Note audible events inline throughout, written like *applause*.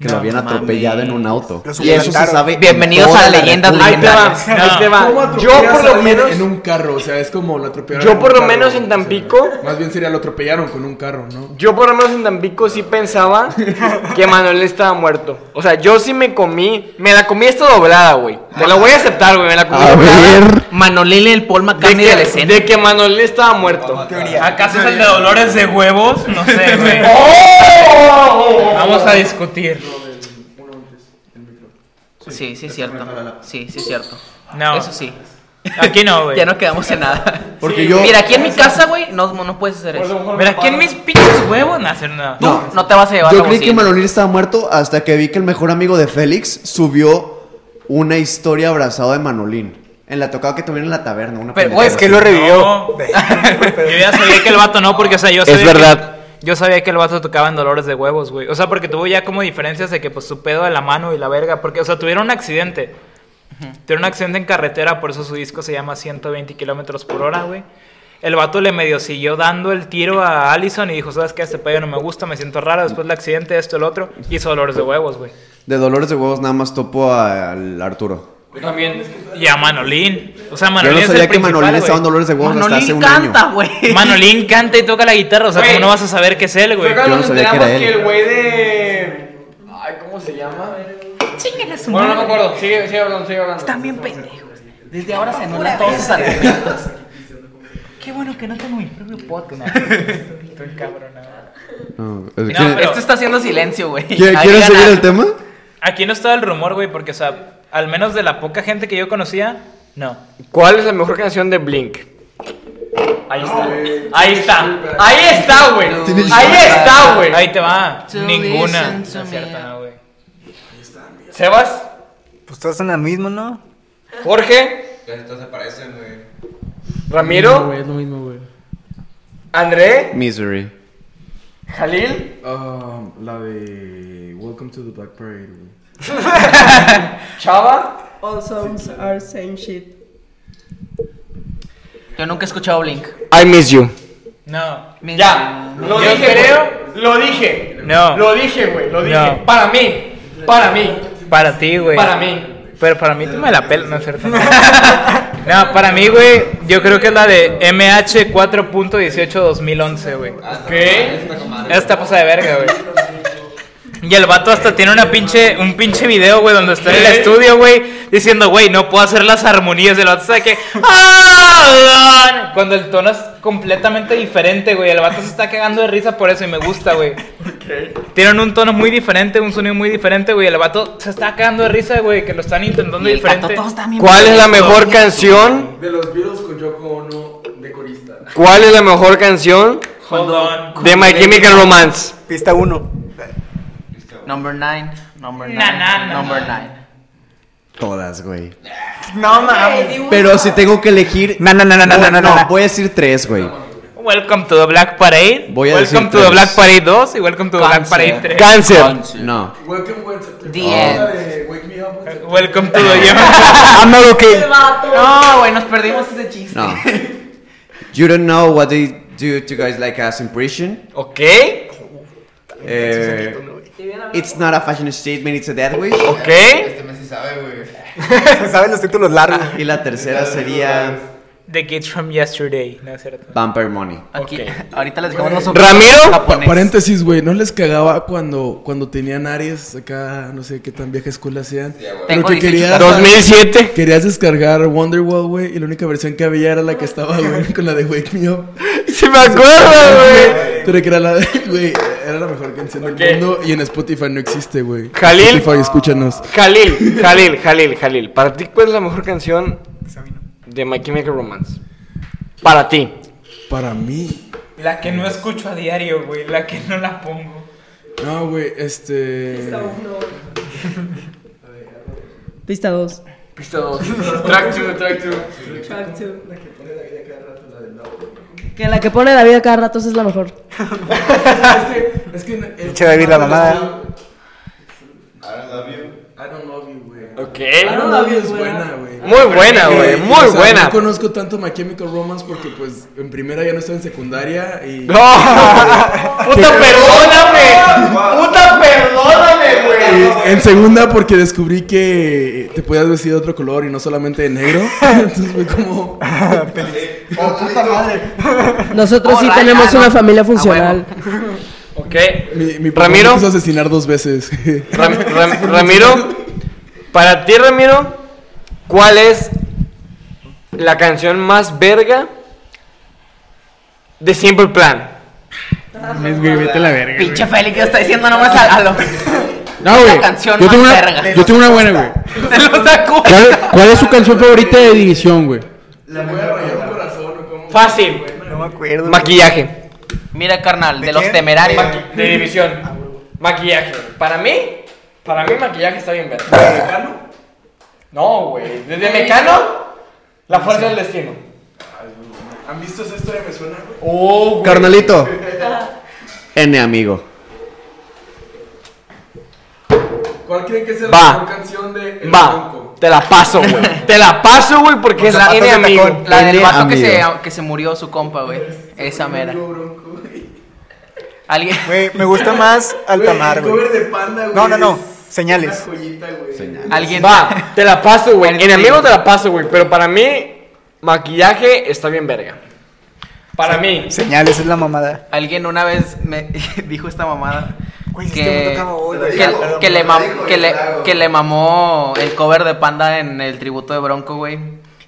que lo habían No atropellado en un auto. Y eso se sabe. en Bienvenidos a la Leyendas República. Ahí te va, legendarias. ahí te va. ¿Cómo Yo por lo menos... En un carro, o sea, es como lo atropellaron. Yo por lo carro, menos en o sea, Tampico- más bien sería lo atropellaron con un carro, ¿no? Yo por lo menos en Tampico sí pensaba *laughs* que Manuel estaba muerto. O sea, yo sí me comí, me la comí esta doblada, güey. Te lo voy a aceptar, güey, me la comí A doblada. ver. Manolín y el Paul De McCartney de la que, escena. de que Manuel estaba muerto. ¿Acaso es el de dolores de huevos? No sé, güey. *laughs* ¡Oh! Vamos a discutir. Sí, sí es cierto. Sí, sí es cierto. No. Eso sí. Aquí no, güey. *laughs* Ya no quedamos en nada. Porque yo. Mira, aquí en mi casa, güey, no, no puedes hacer eso. Mira, aquí en mis pinches huevos no hacen nada. Tú no te vas a llevar Yo la creí que. Manolín estaba muerto hasta que vi que el mejor amigo de Félix subió una historia abrazado de Manolín. En la tocada que tuvieron en la taberna. Una Pero, güey, Es que lo revivió. No. *laughs* Yo ya sabía que el vato no, porque, o sea, yo Es sabía que- verdad. Yo sabía que el vato tocaba en dolores de huevos, güey. O sea, porque tuvo ya como diferencias de que, pues, su pedo de la mano y la verga. Porque, o sea, tuvieron un accidente. Tuvieron un accidente en carretera, por eso su disco se llama 120 kilómetros por hora, güey. El vato le medio siguió dando el tiro a Allison y dijo, ¿sabes qué? Este pedo no me gusta, me siento raro. Después del accidente, esto, el otro. Hizo dolores de huevos, güey. De Dolores de Huevos nada más topo a- al Arturo. También. Y a Manolín. O sea, Yo Manolín no es sabía el que Manolín principal, estaba en. Dolores de Huevos hasta hace Manolín un canta, año. güey. *laughs* Manolín canta y toca la guitarra, o sea. ¿cómo no vas a saber que es él, güey? Yo no sabía que era que él. el güey de. Ay, ¿cómo se llama? Bueno, no me acuerdo. Sigue, sigue hablando, sigue hablando. Están bien pendejos. Desde ahora se anulan todos sus argumentos. Qué bueno que no tengo mi propio podcast. *laughs* Estoy cabronado. No, es que- No, pero- Esto está haciendo silencio, güey. ¿Qui- Ahí ¿Quieres seguir el tema? Aquí no estaba el rumor, güey, porque, o sea, al menos de la poca gente que yo conocía, no. ¿Cuál es la mejor canción de Blink? Ahí está. Ahí está. Ahí está, güey. Ahí está, güey. Ahí te va. Ninguna. No es cierto, me. no, güey. Sebas, Pues todos son la misma, ¿no? Jorge, se parecen, güey. Ramiro, es lo mismo, güey. André, Misery. Jalil, Um, la de Welcome to the Black Parade, güey. *laughs* Chava. All songs are same shit. Yo nunca he escuchado Blink. I miss you. No. Ya, lo Yo dije, creo-. Lo dije. No. Lo dije, güey. Lo dije. No. Para mí. Para mí. Para ti, güey. Para mí. Pero para mí tú me la pelas, no es cierto. *laughs* No, para mí, güey, yo creo que es la de MH 4.18-2011, güey. ¿Qué? Esta pasa de verga, güey. Y el vato hasta tiene una pinche, un pinche video, güey, donde está en el estudio, güey, diciendo, güey, no puedo hacer las armonías del vato. ¿Sabe qué? ¡Ah! Cuando el tono es completamente diferente, güey. El vato se está cagando de risa por eso y me gusta, güey. Tienen un tono muy diferente, un sonido muy diferente, güey. El vato se está cagando de risa, güey, que lo están intentando Y el diferente. ¿Cuál es la mejor canción? De los Beatles con Yoko Ono de corista. ¿Cuál es la mejor canción Hold on. de My Chemical Romance? Pista 1. Number 9, number 9, Na, na, na, number na. 9. Todas, güey. No mames. Pero si tengo que elegir. No, no, no, no, no, voy- no. Voy a decir tres, güey. Welcome to the Black Parade. Voy a welcome decir to the. Black Parade 2 y Welcome to the Black Cáncer. Parade 3. Cáncer. No. Welcome, September. The end. de Wake Me Up. Welcome to the *laughs* I'm not okay. No, güey, nos perdimos ese chiste. No. You don't know what they do to guys like us in prison. ¿Ok? Eh, it's not a fashion statement, it's a death wish. ¿Ok? Este mes sí sabe, güey. *laughs* ¿Saben los títulos largos? Y la tercera sería The Kids from Yesterday. No es cierto. Vampire Money. Aquí, ahorita les dejamos unos Ramiro. japonés. Paréntesis, güey, ¿no les cagaba cuando, cuando tenían Aries acá, no sé qué tan vieja escuela hacían? Pero Tengo que 18 querías, 2007. querías descargar Wonderwall, güey, y la única versión que había era la que estaba, güey, con la de Wake Me Up. *laughs* Sí me acuerdo, güey. Pero que era la de, güey, era la mejor canción del Ok. mundo y en Spotify no existe, güey. Jalil. Spotify, escúchanos. Jalil, Jalil, Jalil, Jalil. Para ti, ¿cuál es la mejor canción de My Chemical Romance? Para ti. Para mí, La que no escucho a diario, güey. La que no la pongo. no, güey, este... Pista 2. *laughs* Pista 2. Track 2, track 2. Track 2. Que la que pone la vida cada rato esa es la mejor. *laughs* Es que... el- Pinche David, la mamada. I love you. I don't love you, güey. Ok. I don't love you es buena, güey. Muy buena, güey. Muy o sea, buena. No conozco tanto My Chemical Romance porque, pues, en primera ya no estaba en secundaria y... *laughs* ¡No! *laughs* ¡Puta, perdóname! ¡Puta, perdóname, güey! En segunda, porque descubrí que te podías vestir de otro color y no solamente de negro. *laughs* Entonces fue como. Nosotros Oh, sí Ryan, tenemos ¿no? una familia A funcional. Ok. Mi, mi papá Ramiro. me quiso asesinar dos veces. *laughs* Ram- Ram- Ramiro, para ti, Ramiro, ¿cuál es la canción más verga de Simple Plan? Mames, güey, vete a la verga. Pinche Félix que está diciendo nomás a, a lo. No, güey. La canción Yo tengo más una, verga. yo tengo una buena, güey. *laughs* Te lo saco. ¿Cuál, cuál es su canción favorita de División, güey? Fácil. No me acuerdo. Maquillaje. Mira, carnal, de, ¿De los temerarios. De división. Maquillaje. Para mí, para mí maquillaje está bien verga. No, güey. Desde Mecano, la fuerza del destino. ¿Han visto esa historia? Me suena, güey. Oh, güey. Carnalito. *laughs* N amigo. ¿Cuál creen que es la Va. mejor canción de El Va, Bronco? te la paso, güey. *laughs* Te la paso, güey, porque es Zapatos N de amigo. La del N vato que se, amigo. que se murió su compa, güey. Esa mera. Alguien. Güey, me gusta más *laughs* Altamar, Güey, güey. el cover de Panda, güey. No, no, no. es Señales. Una joyita, güey. Alguien. Va, te la paso, güey. En amigo. te la paso, güey. Pero para mí, maquillaje está bien verga. Para mí. Señales es la mamada. Alguien una vez me *laughs* dijo esta mamada. Güey, este que, mundo güey. que, le mam- que, le, que le mamó el cover de Panda en el tributo de Bronco, güey.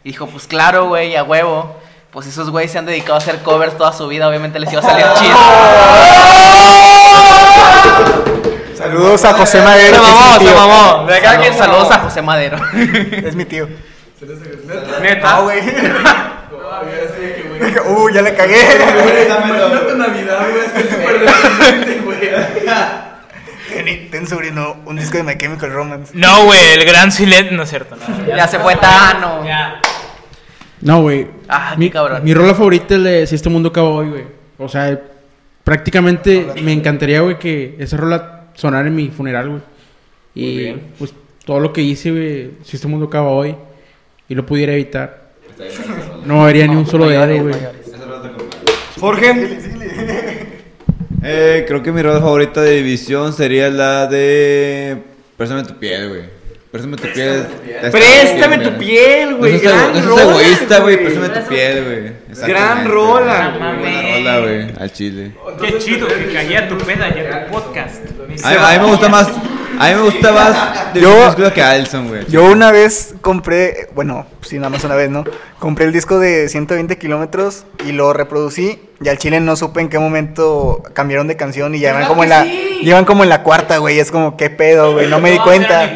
Y dijo, pues claro, güey, a huevo. Pues esos güeyes se han dedicado a hacer covers toda su vida, obviamente les iba a salir chido. *laughs* Saludos a José Madero. Se mamó, se mamó. De acá saludos a José Madero. Es mi tío. Neta. No, güey. *laughs* Ya *laughs* güey. Uh, ya le cagué. Imagínate Navidad, güey. Estoy súper deprimente, güey. Ten, ten, sobrino, un disco de My Chemical Romance. No, güey, el gran silencio. No es cierto, no. ya se fue Tano. Ya. No, güey. Ah, qué mi, cabrón. mi rola favorita es de Si este mundo acaba hoy, güey. O sea, prácticamente me encantaría, güey, que esa rola sonara en mi funeral, güey. Y pues todo lo que hice, güey, Si este mundo acaba hoy y lo pudiera evitar. No haría ni un solo dedo, güey. Jorge. Eh, creo que mi rola favorita de división sería la de. Préstame tu piel, güey. Préstame tu piel. Préstame tu piel, güey. No seas no egoísta, güey. güey. Préstame tu piel, güey. Gran rola, güey. Rola, güey. Al chile. Qué chido que caía tu peda y en tu podcast. A mí me gusta más. A mí me gusta más. De Yo- yo, que Alson, güey. Yo una vez compré, bueno, sí, nada más una vez, ¿no? Compré el disco de 120 kilómetros y lo reproducí. Y al chile no supe en qué momento cambiaron de canción y ya iban como en la, llevan como en la cuarta, güey. Es como, ¿qué pedo, güey? No me di cuenta.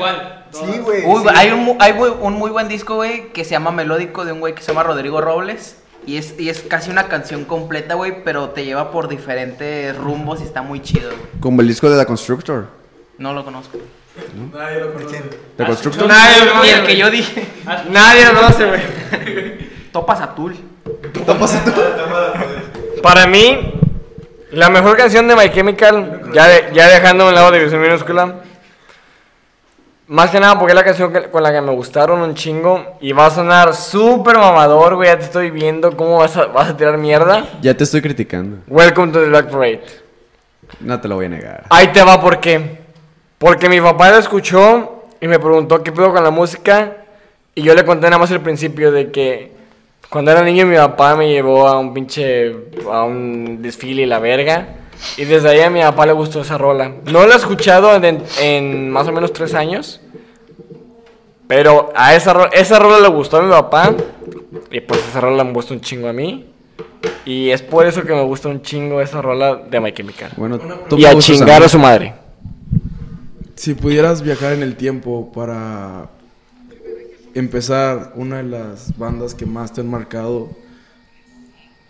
Sí, güey. Uy, sí. hay, un, hay muy- un muy buen disco, güey, que se llama Melódico de un güey que se llama Rodrigo Robles. Y es, y es casi una canción completa, güey, pero te lleva por diferentes rumbos y está muy chido, güey. Como el disco de The Constructor. No lo conozco. Nadie lo conoce. The Constructor. Nadie lo Ni conoce, el que yo dije. Nadie lo conoce, güey. Topas Atul. Para mí, la mejor canción de My Chemical, ya, de- ya dejando a un lado División Minúscula, más que nada porque es la canción que- con la que me gustaron un chingo y va a sonar súper mamador, güey, ya te estoy viendo cómo vas a, vas a tirar mierda. Ya te estoy criticando. Welcome to the Black Parade. No te lo voy a negar. Ahí te va, ¿por qué? Porque mi papá lo escuchó y me preguntó qué pedo con la música. Y yo le conté nada más el principio de que cuando era niño mi papá me llevó a un pinche. a un desfile y la verga. Y desde ahí a mi papá le gustó esa rola. No la he escuchado en, en más o menos tres años. Pero a esa, ro- esa rola le gustó a mi papá. Y pues esa rola me gustó un chingo a mí. Y es por eso que me gusta un chingo esa rola de My Chemical. Bueno, Y a chingar mí. a su madre. Si pudieras viajar en el tiempo para empezar una de las bandas que más te han marcado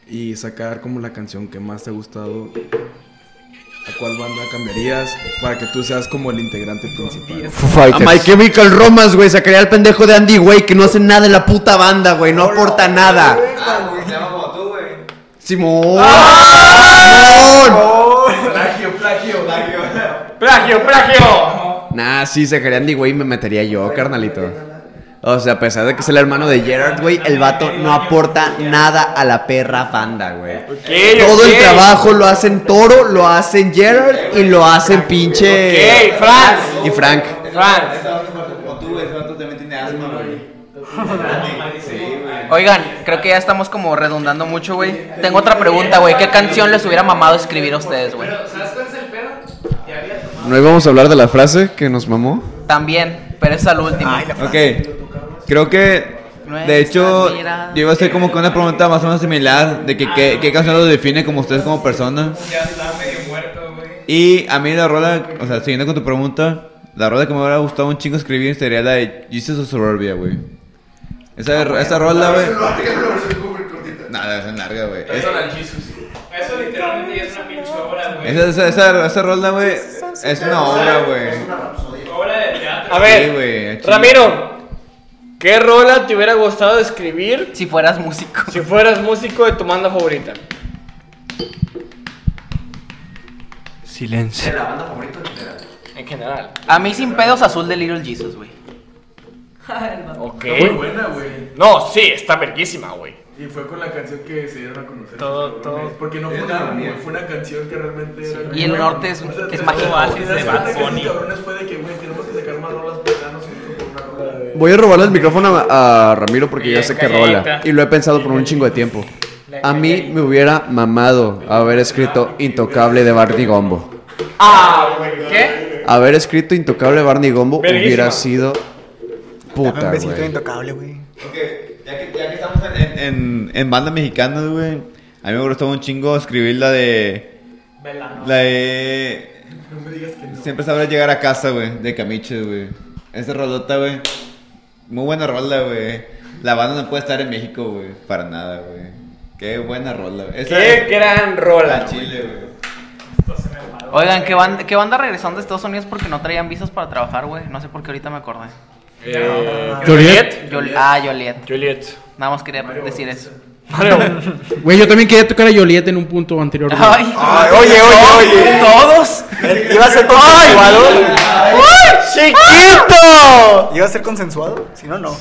y sacar como la canción que más te ha gustado, ¿a cuál banda cambiarías para que tú seas como el integrante principal? A My Chemical Romance, güey. Sacaría al pendejo de Andy, güey, que no hace nada en la puta banda, güey. No aporta nada. Se llama como tú, güey. Simón. ¡Ah! Simón. Plagio, plagio. ¡Plagio, plagio! Nah, sí, a Andy, güey, y me metería yo, carnalito. O sea, a pesar de que es el hermano de Gerard, güey, el vato no aporta nada a la perra banda, güey. Ok, Todo el trabajo lo hacen Toro, lo hacen Gerard y lo hacen pinche. Ok, Frank. Y Frank. Fran. Como tú, güey. Ese vato también tiene asma, güey. Sí, güey. Oigan, creo que ya estamos como redundando mucho, güey. Tengo otra pregunta, güey. ¿Qué canción les hubiera mamado escribir a ustedes, güey? ¿No íbamos a hablar de la frase que nos mamó? También, pero esa es la última. Ok. Creo que. De hecho, yo iba a hacer como que una pregunta más o menos similar. De que qué, qué canción los define como ustedes como persona. Ya está medio muerto, güey. Y a mí la rola, o sea, siguiendo con tu pregunta, la rola que me hubiera gustado un chingo escribir sería la de Jesus of Suburbia, güey. Esa, esa rola, güey. Nada, esa es larga, güey. Es- Eso literalmente ya es una pinche obra, güey. Esa, esa, esa, esa rola, güey, es una obra, güey. Obra de teatro. A ver, Sí, güey, chile. Ramiro, ¿qué rola te hubiera gustado escribir Si fueras músico. si fueras músico de tu banda favorita? Silencio. En general. A mí sin pedos azul de Little Jesus, güey. Ok. Muy buena, güey. No, sí, está verguísima, güey. Y fue con la canción que se dieron a conocer. Todo- todo- Porque no fue un álbum, güey, fue una canción que realmente era. Y el norte es- O sea, es mágico. De Bad Bunny. fue de que, güey, tenemos que sacar más rolas ya una de. Voy a robarle el micrófono a, a Ramiro porque yo sé que rola. Y lo he pensado por un chingo de tiempo. A mí me hubiera mamado haber escrito Intocable de Barney Gombo. Ah, güey. ¿Qué? Haber escrito Intocable de Barney Gombo hubiera sido puta, Un besito güey. intocable, güey. Ok, ya que, ya en, en, bandas mexicanas, güey, a mí me gustó un chingo escribir la de... La de... Siempre sabrás llegar a casa, güey, de Camiche, güey. Esa rolota, güey. Muy buena rola, güey. La banda no puede estar en México, güey, para nada, güey. Qué buena rola, güey. Qué gran la rola. Chile, güey. Oigan, ¿qué banda, ¿qué banda regresaron de Estados Unidos porque no traían visas para trabajar, güey? No sé por qué ahorita me acordé. Eh, Joliet. Ah, Joliet. Juliet. Nada más quería decir eso. Mario. *laughs* Güey, yo también quería tocar a Joliet en un punto anterior. Ay, Ay, oye, oye, oye. todos. ¿Iba a ser consensuado? ¡Chiquito! ¿Iba a ser consensuado? Si no, no.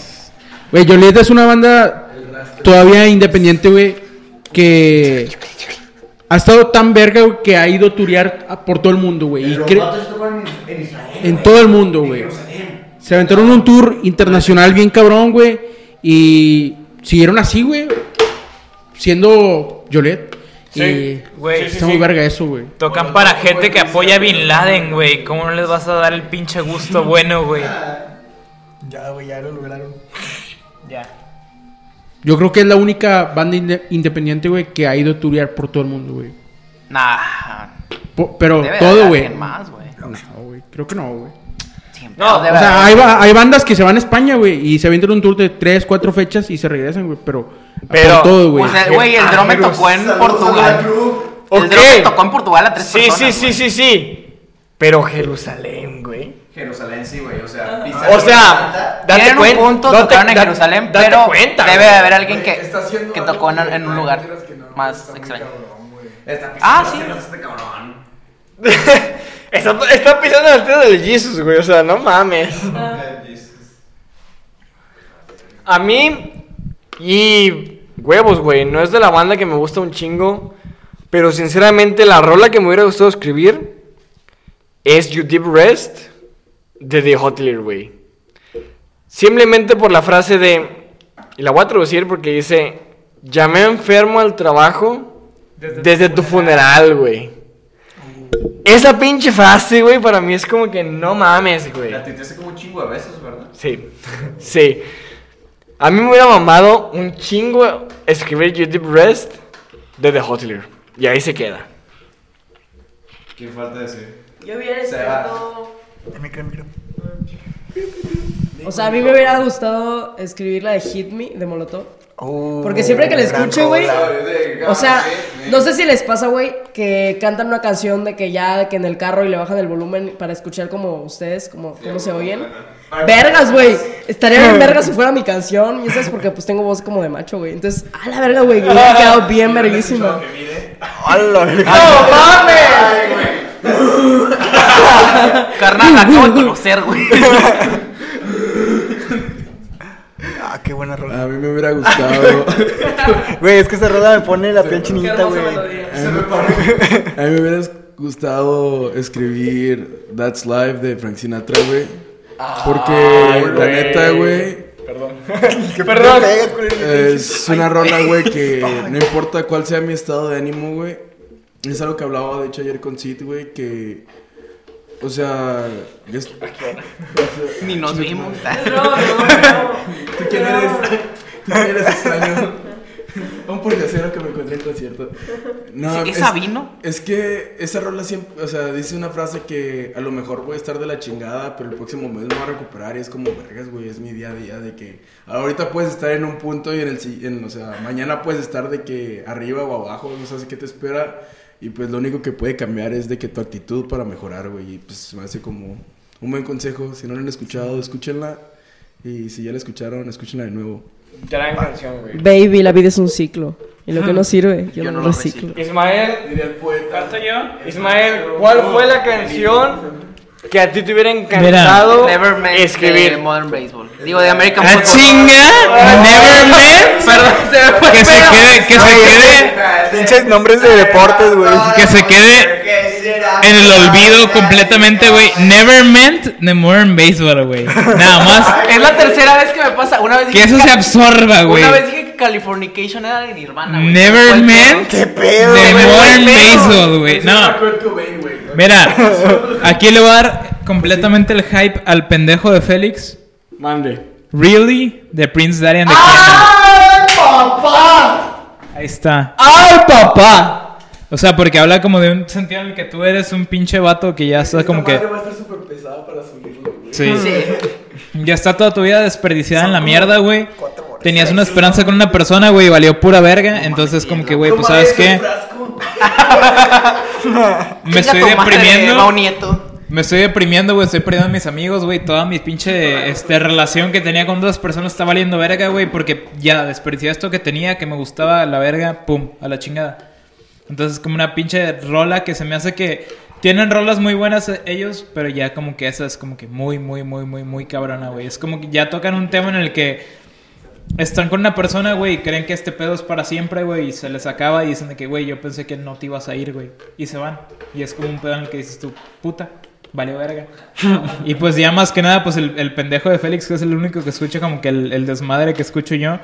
Güey, Joliet es una banda todavía independiente, güey, que ha estado tan verga, güey, que ha ido a turear por todo el mundo, güey. Y cre- En todo el mundo, güey. Se aventaron un tour internacional bien cabrón, güey. Y siguieron así, güey. Siendo Joliet. Sí, güey. está muy verga eso, güey. Tocan para gente que apoya a Bin Laden, güey. ¿Cómo no les vas a dar el pinche gusto bueno, güey? Ya, güey, ya lo lograron. Ya. Yo creo que es la única banda inde- independiente, güey, que ha ido a turear por todo el mundo, güey. Nah. Po- Pero Debe todo, güey. No, güey. Creo que no, güey. Siempre No, O sea, hay, ba- hay bandas que se van a España, güey, y se avientan un tour de 3, 4 fechas y se regresan, güey, pero... Pero- por todo, güey. El- güey, el drone me tocó en Portugal. El Ok. drone me tocó en Portugal a tres Sí, personas. sí, sí, güey. sí, sí. Pero Jerusalén, güey. Jerusalén, sí, güey. O sea, O sea, date Tienen un cuenta. punto, date- tocaron en da- Jerusalén, date pero cuenta, debe de haber alguien que, Está que tocó en, un lugar quieras que no, más está extraño. cabrón, güey. Ah, sí. *laughs* está, está pisando el dedo del Jesus, güey. O sea, no mames. A mí, y huevos, güey. No es de la banda que me gusta un chingo. Pero sinceramente, la rola que me hubiera gustado escribir es You Deep Rest de The Hotelier, güey. Simplemente por la frase de. Y la voy a traducir porque dice: Llamé enfermo al trabajo desde, tu funeral, güey. Esa pinche frase, güey, para mí es como que no mames, güey. te hace como un chingo de besos, ¿verdad? Sí, *laughs* sí. A mí me hubiera mamado un chingo escribir You Deep Rest de The Hotelier. Y ahí se queda. ¿Qué falta decir? Yo hubiera escrito. El micro, el micro. O sea, a mí me hubiera gustado escribir la de Hit Me de Molotov. Oh, Porque siempre que la escucho, güey. O sea, no sé si les pasa, güey, que cantan una canción de que ya que en el carro y le bajan el volumen para escuchar como ustedes, como cómo se oyen. Vergas, güey. Estaría bien *laughs* vergas si fuera mi canción. Y eso es porque pues tengo voz como de macho, güey. Entonces, a la verga, güey. *laughs* Me hubiera quedado bien verguísima. ¡Hala, verga! *laughs* *laughs* Carnal, la acabo de conocer, güey. *laughs* Ah, qué buena rola. A mí me hubiera gustado. *laughs* Güey, es que esa rola me pone la piel chinita, güey. A mí me hubiera gustado escribir That's Life de Frank Sinatra, güey. Porque la neta, güey, Perdón. es una rola, güey, que no importa cuál sea mi estado de ánimo, güey. Es algo que hablaba, de hecho, ayer con Sid, güey, que... O sea... es- Ni nos vimos. ¿Tú quién eres? ¿Tú quién eres extraño? *laughs* Un pordiosero que me encontré en concierto. No, ¿es Sabino? Es que esa rola siempre, o sea, dice una frase que a lo mejor voy a estar de la chingada, pero el próximo mes me voy a recuperar y es como, vergas, güey, es mi día a día de que ahorita puedes estar en un punto y en el, si- en, o sea, mañana puedes estar de que arriba o abajo, no sabes qué te espera y pues lo único que puede cambiar es de que tu actitud para mejorar, güey, y pues me hace como un buen consejo, si no la han escuchado, escúchenla y si ya la escucharon, escúchenla de nuevo. Gran canción, güey. Baby, la vida es un ciclo. Y lo que no sirve, yo, Yo no lo lo reciclo. Ismael, Diría el poeta. ¿Canto yo? Ismael, ¿cuál fue la canción que a ti te hubiera encantado Never Meant de escribir? Modern Baseball. Digo, de American ¡Ah, Football. chinga! ¡Never Meant! Perdón, se me fue Que se quede, que se quede, Pinches nombres de deportes, güey. que se quede en el olvido completamente, güey. Never Meant de Modern Baseball, güey. Nada más. Es la tercera vez que me pasa. Una vez Que eso se absorba, güey. Una vez dije que Californication era de Nirvana, güey. Never Meant ¿Qué pedo, güey? Modern. Baseball, güey. No. Mira, aquí le voy a dar completamente el hype al pendejo de Félix. Mande. Really, de Prince Darian de ¡Ay, papá! Ahí está. ¡Ay, papá! O sea, porque habla como de un sentido en el que tú eres un pinche vato que ya está como que. va a estar súper pesada para subirlo, güey. Sí. Ya está toda tu vida desperdiciada en la mierda, güey. Tenías una esperanza con una persona, güey, y valió pura verga. Entonces, como que, güey, pues, ¿sabes qué? *laughs* Me estoy deprimiendo. Nieto. Me estoy deprimiendo, güey. Estoy perdiendo a mis amigos, güey. Toda mi pinche este, relación que tenía con dos personas está valiendo verga, güey. Porque ya desperdicié esto que tenía, que me gustaba la verga, pum, a la chingada. Entonces, como una pinche rola que se me hace que. Tienen rolas muy buenas eh, ellos, pero ya como que esa es como que muy, muy, muy, muy, muy cabrona, güey. Es como que ya tocan un tema en el que están con una persona, güey, y creen que este pedo es para siempre, güey, y se les acaba y dicen de que, güey, yo pensé que no te ibas a ir, güey. Y se van. Y es como un pedo en el que dices tú, puta, vale verga. *laughs* y pues ya más que nada, pues el, el pendejo de Félix, que es el único que escucha como que el, el desmadre que escucho yo,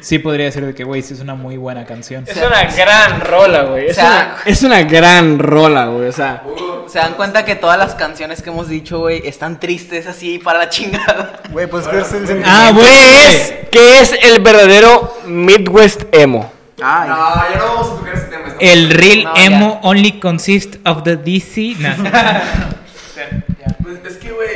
sí podría decir de que, güey, sí es una muy buena canción. Es una gran rola, güey. Es, O sea- una, es una gran rola, güey. O sea, Se dan cuenta que todas las canciones que hemos dicho, güey, están tristes así para la chingada. Güey, pues que es el sentimiento. Ah, güey. ¿qué es, qué es el verdadero Midwest emo? Ay. No, ya no vamos a tocar ese tema. El real No, ya. emo only consists of the DC. Nah. *laughs* Pues es que, güey,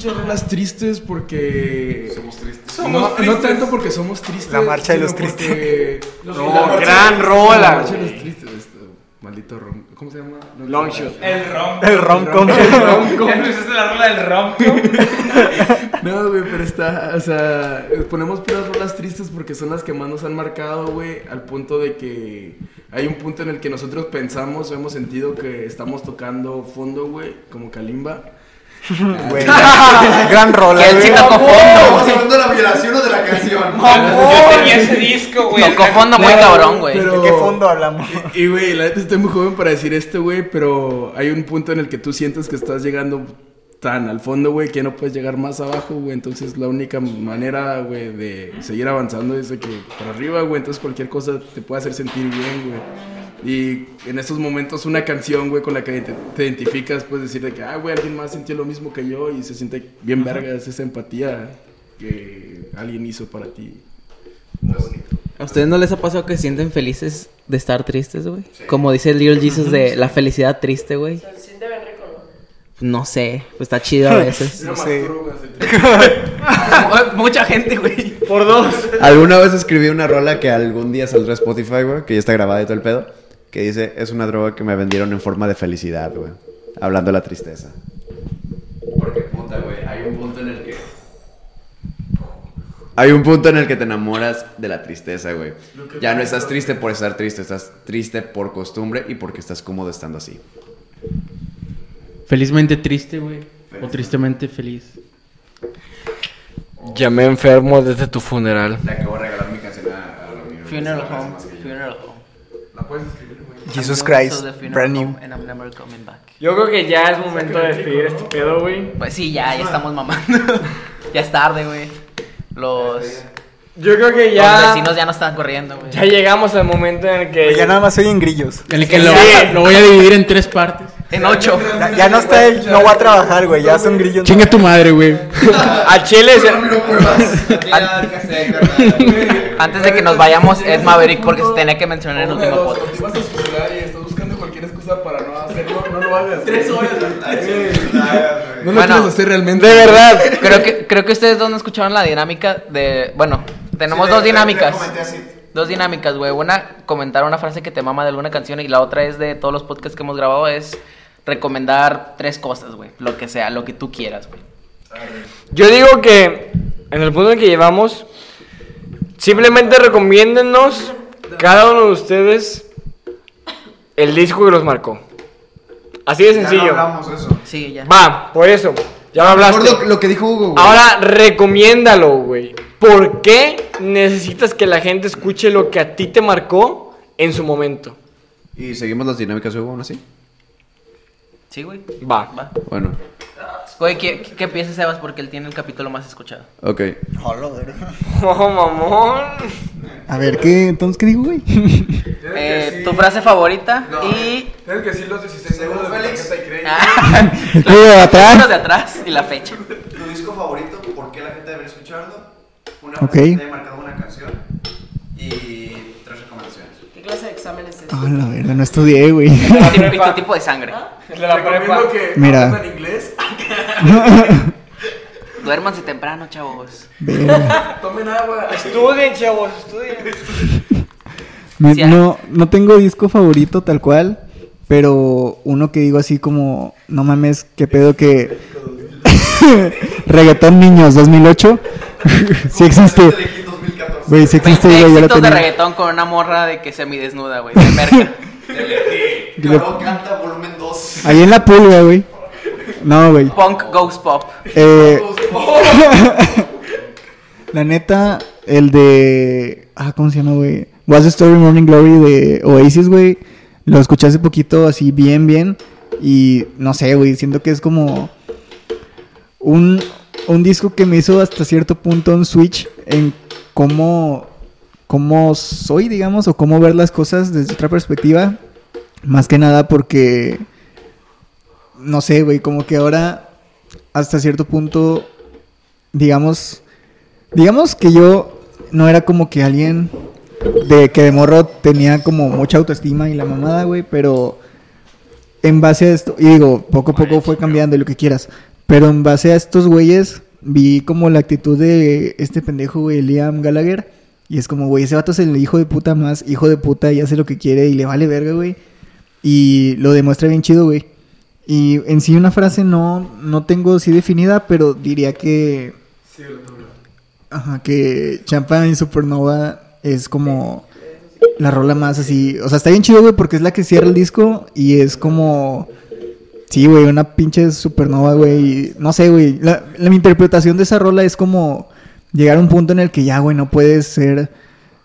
dicho rolas tristes porque. Somos tristes. no, no tanto porque somos tristes. La marcha de los porque- *laughs* No, gran de- rola, La marcha de los tristes. este, maldito rom. ¿Cómo se llama? No, Longshot. El rom. El *laughs* rom-com. Ya no hiciste la rola del rom. *laughs* No, güey, pero está, o sea, ponemos puras rolas tristes porque son las que más nos han marcado, güey, al punto de que hay un punto en el que nosotros pensamos o hemos sentido que estamos tocando fondo, güey, como Kalimba. Güey. *laughs* Gran rola, Que él sí tocó fondo. Estamos hablando de la violación o de la canción. Yo tenía ese disco, güey. Tocó fondo muy cabrón, güey. Pero- ¿De qué fondo hablamos? *laughs* Y, güey, la neta estoy muy joven para decir esto, güey, pero hay un punto en el que tú sientes que estás llegando tan al fondo, güey, que no puedes llegar más abajo, güey. Entonces la única manera, güey, de seguir avanzando es de que para arriba, güey. Entonces cualquier cosa te puede hacer sentir bien, güey. Y en esos momentos una canción, güey, con la que te, te identificas, puedes decir de que, ah, güey, alguien más sintió lo mismo que yo y se siente bien vergas esa empatía que alguien hizo para ti. Muy bonito. ¿A ustedes no les ha pasado que se sienten felices de estar tristes, güey? Como dice Little Jesus de la felicidad triste, güey. Se siente bien rico, No sé, pues está chido a veces. *laughs* No sé. *laughs* Mucha gente, güey. Por dos. Alguna vez escribí una rola que algún día saldrá a Spotify, güey, que ya está grabada y todo el pedo, que dice, es una droga que me vendieron en forma de felicidad, güey. Hablando de la tristeza. Porque puta, güey, hay un punto en el que... Hay un punto en el que te enamoras de la tristeza, güey. Ya no estás triste por estar triste, estás triste por costumbre y porque estás cómodo estando así. Felizmente triste, güey. O tristemente feliz. Ya me enfermo desde tu funeral. Le acabo de regalar mi canción a, a Funeral home. Funeral home. ¿La puedes escribir, güey? Jesus Christ, brand new. And I'm never coming back. Yo creo que ya es momento de despedir este pedo, güey. Pues sí, ya, ya estamos mamando. *laughs* ya es tarde, güey. Los, Yo creo que los ya. vecinos ya no están corriendo, güey. Ya llegamos al momento en el que. Ya nada más oyen grillos. En el que lo, Sí. lo voy a dividir en tres partes. En ocho. Ya, ya no está el, no voy a trabajar, güey, ya son grillos. Chinga tu madre, güey. *laughs* A Chile. se- Antes de que nos vayamos, es Maverick porque se tenía que mencionar en el último podcast. Lo hagas. Tres horas. No lo Bueno, quieres hacer realmente. De verdad. *laughs* Creo que, creo que ustedes dos no escucharon la dinámica de. Bueno, tenemos dos dinámicas. Dos dinámicas, güey. Una, comentar una frase que te mama de alguna canción y la otra es de todos los podcasts que hemos grabado es recomendar tres cosas, güey. Lo que sea, lo que tú quieras, güey. Yo digo que en el punto en que llevamos, simplemente recomiéndennos cada uno de ustedes el disco que los marcó. Así de sencillo. Sí, ya. Va, por eso. Ya lo hablaste. Recuerdo lo que dijo Hugo, güey. Ahora recomiéndalo, güey. ¿Por qué necesitas que la gente escuche lo que a ti te marcó en su momento? ¿Y seguimos las dinámicas, Hugo, aún así? Sí, güey. Va. Va. Bueno, Güey, ¿qué, qué piensas, Sebas? Porque él tiene el capítulo más escuchado. ok. *laughs* Oh, mamón. A ver, ¿qué? Entonces, ¿qué digo, güey? Eh, tu frase favorita y. Tienes que decir los 16 segundos de crédito. Ah, *laughs* El cuello de atrás. de atrás y la fecha. ¿Tu disco favorito? ¿Por qué la gente debería escucharlo? Una frase que te haya marcado una canción. Y tres recomendaciones. ¿Qué clase de examen es ese? Ah, la verdad, no estudié, güey. Y tu, y tu tipo de sangre. De la prepa. Recomiendo que Mira. inglés. *laughs* Duérmanse temprano, chavos. Verga. *laughs* Tomen agua. Estudien, chavos, estudien. *laughs* Me- Sí, no, no tengo disco favorito tal cual, pero uno que digo así como, no mames, qué pedo que... Reggaetón Niños 2008. sí existe. Güey, sí existe, 20 güey, yo lo éxitos de tenía. reggaetón con una morra de que semidesnuda, güey. De merca. *laughs* Canta volumen 2. Ahí en la pulga, güey. No, güey. Punk Goes Pop. Eh, *laughs* la neta, el de. Ah, ¿cómo se llama, güey? What's the Story Morning Glory de Oasis, güey. Lo escuché hace poquito, así bien, bien. Y no sé, güey. Siento que es como. Un, un disco que me hizo hasta cierto punto un switch en cómo. Cómo soy, digamos, o cómo ver las cosas desde otra perspectiva. Más que nada porque. No sé, güey. Como que ahora hasta cierto punto, digamos, digamos que yo no era como que alguien de que de morro tenía como mucha autoestima y la mamada, güey, pero en base a esto, digo, poco a poco fue cambiando y lo que quieras, pero en base a estos güeyes vi como la actitud de este pendejo, güey, Liam Gallagher, y es como, güey, ese vato es el hijo de puta más, hijo de puta y hace lo que quiere y le vale verga, güey, y lo demuestra bien chido, güey. Y en sí una frase no, no tengo así definida, pero diría que... Ajá, que Champagne Supernova es como la rola más así... O sea, está bien chido, güey, porque es la que cierra el disco y es como... Sí, güey, una pinche supernova, güey. No sé, güey. La, la- mi interpretación de esa rola es como llegar a un punto en el que ya, güey, no puedes ser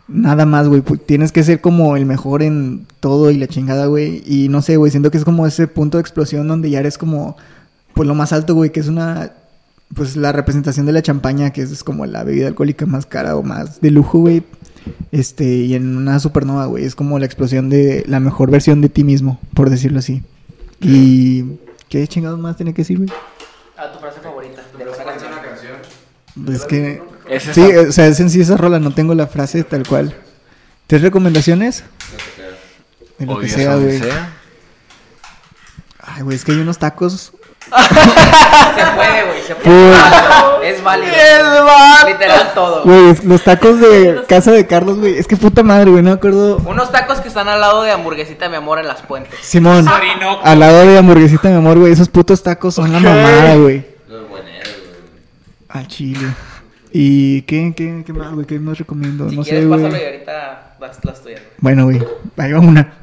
nada más, güey. Tienes que ser como el mejor en todo y la chingada, güey. Y no sé, güey, siento que es como ese punto de explosión donde ya eres como, pues lo más alto, güey, que es una, pues la representación de la champaña, que es como la bebida alcohólica más cara o más de lujo, güey. Este, y en una supernova, güey, es como la explosión de la mejor versión de ti mismo, por decirlo así. Y, ¿qué chingados más tiene que decir, güey? Ah, tu frase favorita de esa canción. Es que, Es sí, esa. o sea, es en sí esa rola, no tengo la frase tal cual. ¿Tres recomendaciones? De lo que sea, güey. Ay, güey, es que hay unos tacos. Se puede, güey. Se puede. Es válido. Literal todo. güey. Los tacos de casa de Carlos, güey. Es que puta madre, güey, no me acuerdo. Unos tacos que están al lado de hamburguesita, mi amor, en las puentes. Simón, al lado de hamburguesita, mi amor, güey. Esos putos tacos son la mamada, güey. Al chile. ¿Y qué, qué, qué más, güey? ¿Qué más recomiendo? Si no quieres, sé, pásalo y ahorita das las tuyas. Bueno, güey, ahí va una.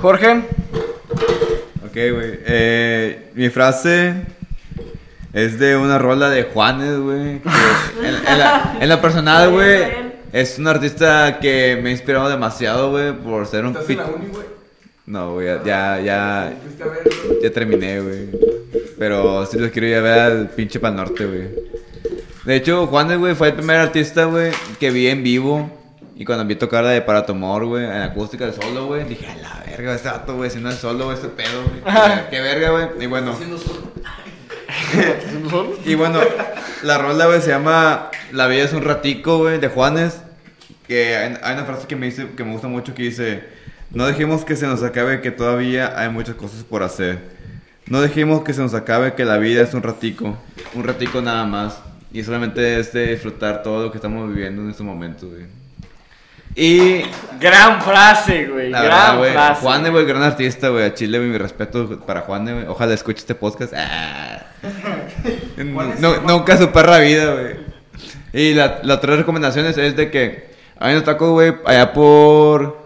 Jorge. Ok, güey. Eh, mi frase es de una rola de Juanes, güey. que *laughs* En, en la, en la personal, güey. Es un artista que me ha inspirado demasiado, güey, por ser un ¿Estás en pit- la uni, güey? No, güey, ya, ya, ya, ya terminé, güey. Pero sí los quiero ir a ver al pinche Pal Norte, güey. De hecho, Juanes, güey, fue el primer artista, güey, que vi en vivo. Y cuando vi tocar la de Paratomor, güey, en acústica de solo, güey, dije, a la verga, este vato, güey, si no es solo, güey, este pedo, güey. *laughs* Qué verga, güey. Y bueno. y bueno, la rola, güey, se llama La vida es un ratico, güey, de Juanes. Que hay, hay una frase que me dice, que me gusta mucho que dice, no dejemos que se nos acabe que todavía hay muchas cosas por hacer. No dejemos que se nos acabe que la vida es un ratico, un ratico nada más. Y solamente es de disfrutar todo lo que estamos viviendo en estos momentos, güey. Y Gran frase, güey. la Gran verdad, güey, frase. Juan de, güey, gran artista, güey. A Chile, güey, mi respeto para Juan de, güey. Ojalá escuche este podcast. Ah. No, nunca su perra vida, güey. Y la, las tres recomendaciones es de que hay unos tacos, güey, allá por.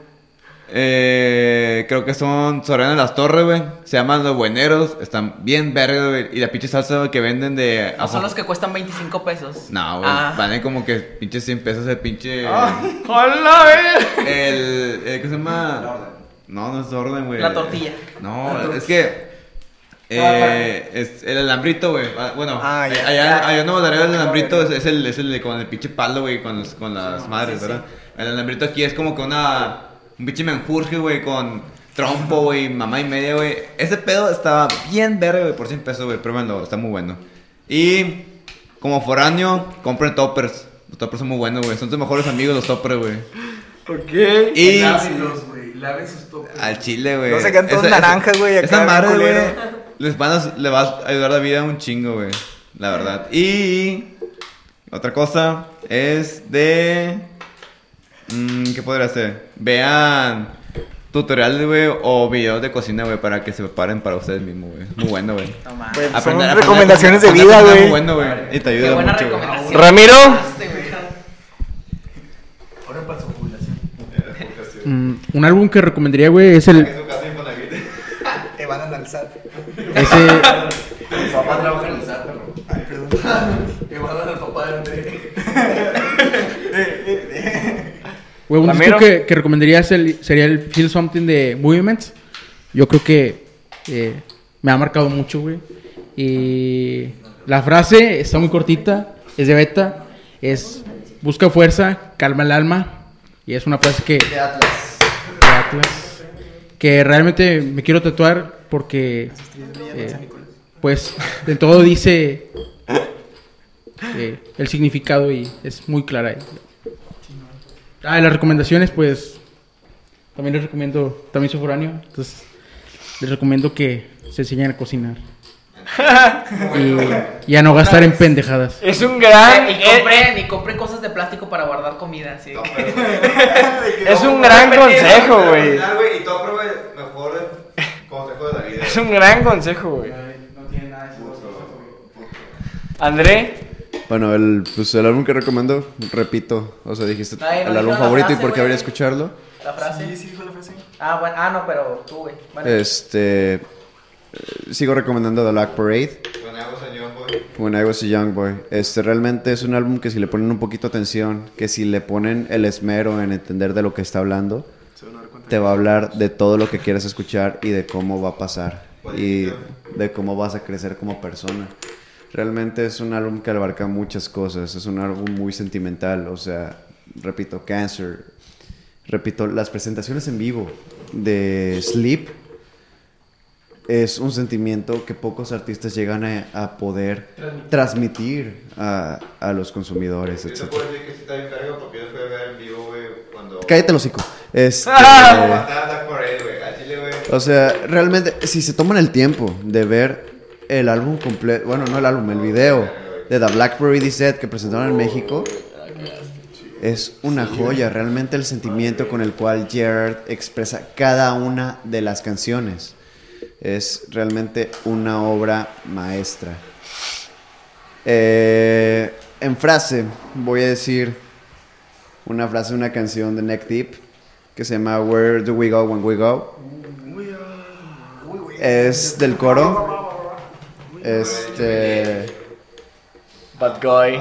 Eh, creo que son Soriana de las Torres, güey. Se llaman Los Bueneros. Están bien verga, güey. Y la pinche salsa que venden de. No son los que cuestan 25 pesos. No, güey. Ah. Valen como que pinche 100 pesos el pinche. ¡Hola, güey! El, el. ¿Qué se llama? No, no es orden, güey. La tortilla. No, es que. Eh, es el alambrito, güey. Ah, Bueno, Ah, ya. eh, allá, allá en Nuevo Laredo el alambrito es, es el, es el con el pinche palo, güey, con, los- con las madres, ¿verdad? El alambrito aquí es como que una. Un pinche menjurje, güey, con trompo, güey, mamá y media, güey. Ese pedo estaba bien verde, güey, por 100 pesos, güey. Pruébenlo, está muy bueno. Y como foráneo, compren toppers. Los toppers son muy buenos, güey. Son tus mejores amigos los toppers, güey. Ok. Y. Lávenlos, güey. Laven sus topes. Al chile, güey. No se quedan todos naranjas, güey, Esa madre, güey, les van a, le va a ayudar la vida un chingo, güey. La verdad. Y otra cosa es de... mm, ¿Qué podría hacer? Vean tutoriales, güey, o videos de cocina, güey, para que se preparen para ustedes mismos, güey. Muy bueno, güey. Güey, son Aprender- aprender- recomendaciones de aprender vida, a güey. Muy bueno, güey. Y te ayuda mucho, güey. Ramiro. Este, güey. Mm, un álbum que recomendaría, güey, es el. *laughs* Te van a analizar. Ese. *laughs* Güey, un disco que, que recomendaría el- sería el Feel Something de Movements. Yo creo que eh, me ha marcado mucho, güey. Y la frase está muy cortita, es de beta, es busca fuerza, calma el alma. Y es una frase que... De Atlas. De Atlas. Que realmente me quiero tatuar porque... eh, pues de todo dice eh, el significado y es muy clara. Ah, las recomendaciones, pues también les recomiendo, también soy foráneo, entonces les recomiendo que se enseñen a cocinar. *laughs* y, y a no gastar en pendejadas. Es un gran. Y eh, compren, y compren cosas de plástico para guardar comida, sí. *laughs* Es un gran consejo, güey. Y todo, güey, mejor consejo de la vida. Es un gran consejo, güey. André. Bueno, el, pues el álbum que recomiendo, repito, o sea, dijiste Ay, no el álbum favorito y por qué habría escucharlo. La frase. Sí, sí, dijo la frase. Ah, bueno, ah, no, pero tú, güey. Bueno, Este, eh, sigo recomendando The Black Parade. When I was a young boy. Este realmente es un álbum que si le ponen un poquito atención, que si le ponen el esmero en entender de lo que está hablando, te va a hablar de todo lo que quieres escuchar y de cómo va a pasar y de cómo vas a crecer como persona. Realmente es un álbum que abarca muchas cosas, es un álbum muy sentimental, o sea, repito, Cancer, repito, las presentaciones en vivo de Sleep es un sentimiento que pocos artistas llegan a, a poder transmitir a, a los consumidores, etc. decir que sí está bien cargado porque yo fui a ver en vivo, güey, cuando... Cállate el hocico. Este, *laughs* o sea, realmente, si se toman el tiempo de ver el álbum completo, bueno, no el álbum, el video de The Blackberry Set que presentaron en México, es una joya. Realmente el sentimiento con el cual Gerard expresa cada una de las canciones es realmente una obra maestra. Eh, en frase, voy a decir una frase de una canción de Neck Deep que se llama Where Do We Go When We Go. Es del coro. Este. Bad guy.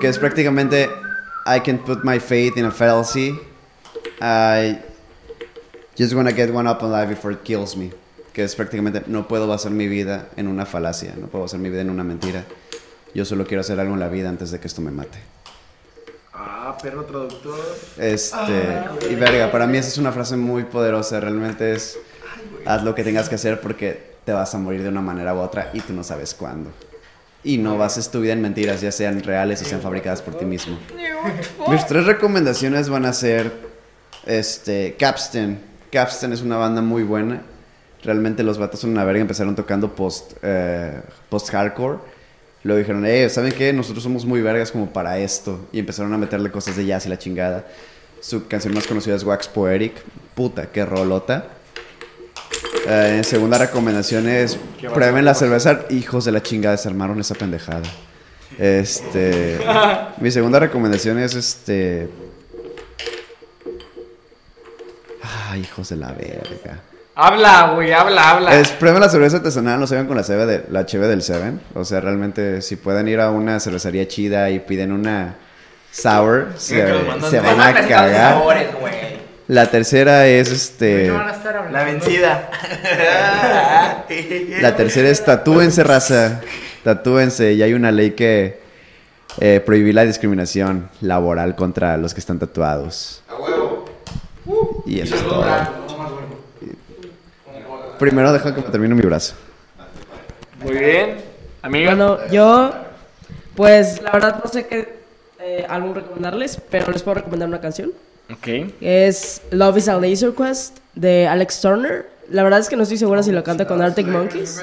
que es prácticamente I can put my faith in a fallacy I just wanna get one up on life before it kills me. Que es prácticamente, no puedo basar mi vida en una falacia, no puedo basar mi vida en una mentira. Yo solo quiero hacer algo en la vida antes de que esto me mate. Ah, perro traductor. Este, y verga, para mí esa es una frase muy poderosa, realmente es, haz lo que tengas que hacer porque te vas a morir de una manera u otra y tú no sabes cuándo. Y no bases tu vida en mentiras, ya sean reales o sean fabricadas por ti mismo. Mis tres recomendaciones van a ser, este, Capstan. Capstan es una banda muy buena. Realmente los vatos son una verga, empezaron tocando post, eh, post-hardcore. Luego dijeron, eh, ¿saben qué? Nosotros somos muy vergas como para esto. Y empezaron a meterle cosas de jazz y la chingada. Su canción más conocida es Wax Poetic. Puta, qué rolota. Eh, segunda recomendación es, prueben la cerveza. Hijos de la chingada, se armaron esa pendejada. Este... mi segunda recomendación es, este... Ah, hijos de la verga. Habla, güey, habla, habla. Es, prueben la cerveza artesanal, no se vean con la cheve, de, la cheve del Seven. O sea, realmente, si pueden ir a una cervecería chida y piden una sour, se, se van a cagar. La tercera es este. La vencida. *laughs* La tercera es tatúense, raza. Tatúense. Y hay una ley que eh, prohibir la discriminación laboral contra los que están tatuados. Y eso es todo. Primero deja que me termine mi brazo. Muy bien. Amiga. Bueno, yo, pues la verdad no sé qué eh, álbum recomendarles, pero les puedo recomendar una canción. Ok. Es Love is a Laser Quest de Alex Turner. La verdad es que no estoy segura si lo canta con Arctic Monkeys.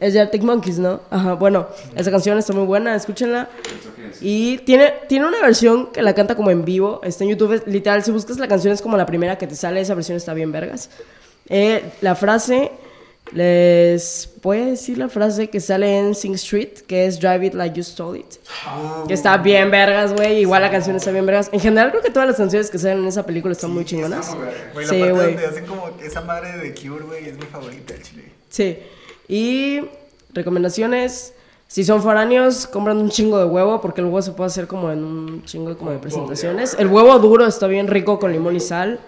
Es de Arctic Monkeys, ¿no? Ajá, bueno, esa canción está muy buena, escúchenla. Y tiene, tiene una versión que la canta como en vivo, está en YouTube, es- literal, si buscas la canción es como la primera que te sale, esa versión está bien vergas. Eh, la frase, les voy a decir la frase que sale en Sing Street, que es Drive It Like You Stole It. Que está bien vergas, güey, igual la canción está bien vergas. En general creo que todas las canciones que salen en esa película están muy chingonas. Güey, Sí, güey. hacen como esa madre de Cure, güey, es mi favorita, chile. Sí. Y recomendaciones. Si son foráneos, compran un chingo de huevo porque el huevo se puede hacer como en un chingo como de presentaciones. El huevo duro está bien rico con limón y sal.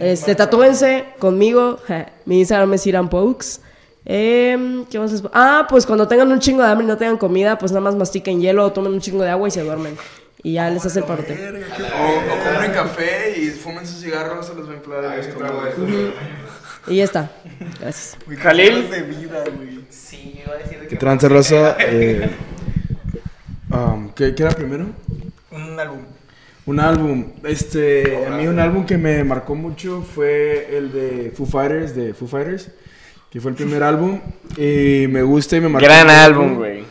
Este, tatúense conmigo. Mi Instagram es Iran Pokes. Em, ¿Qué más les- Ah, pues cuando tengan un chingo de hambre y no tengan comida, pues nada más mastiquen hielo, tomen un chingo de agua y se duermen. Y ya les hace el parote. O, o compren café y fumen sus cigarros, se los va a inflar el estómago. Y ya está. Gracias. Güey, Jalil. de vida, güey. Sí, iba a decir de Que que... tranza raza. Eh, um, ¿qué, qué era primero? Un álbum. Este, a mí un álbum que me marcó mucho fue el de Foo Fighters, de Foo Fighters, que fue el primer álbum. Y me gusta y me marcó. Gran álbum, güey.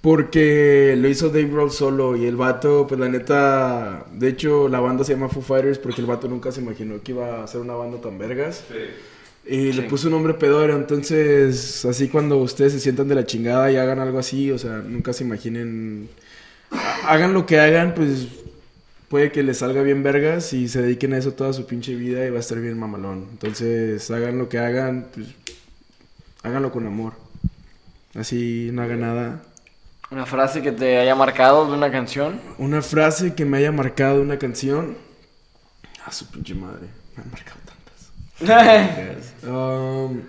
Porque lo hizo Dave Grohl solo y el vato, pues la neta, de hecho la banda se llama Foo Fighters porque el vato nunca se imaginó que iba a ser una banda tan vergas. Y le puso un nombre pedoro, entonces así cuando ustedes se sientan de la chingada y hagan algo así, o sea, nunca se imaginen, ha- hagan lo que hagan, pues puede que les salga bien vergas y se dediquen a eso toda su pinche vida y va a estar bien mamalón. Entonces hagan lo que hagan, pues háganlo con amor. Así no hagan nada. Una frase que te haya marcado de una canción. Una frase que me haya marcado una canción. A su pinche madre. Me han marcado tantas. *laughs* *laughs* Um,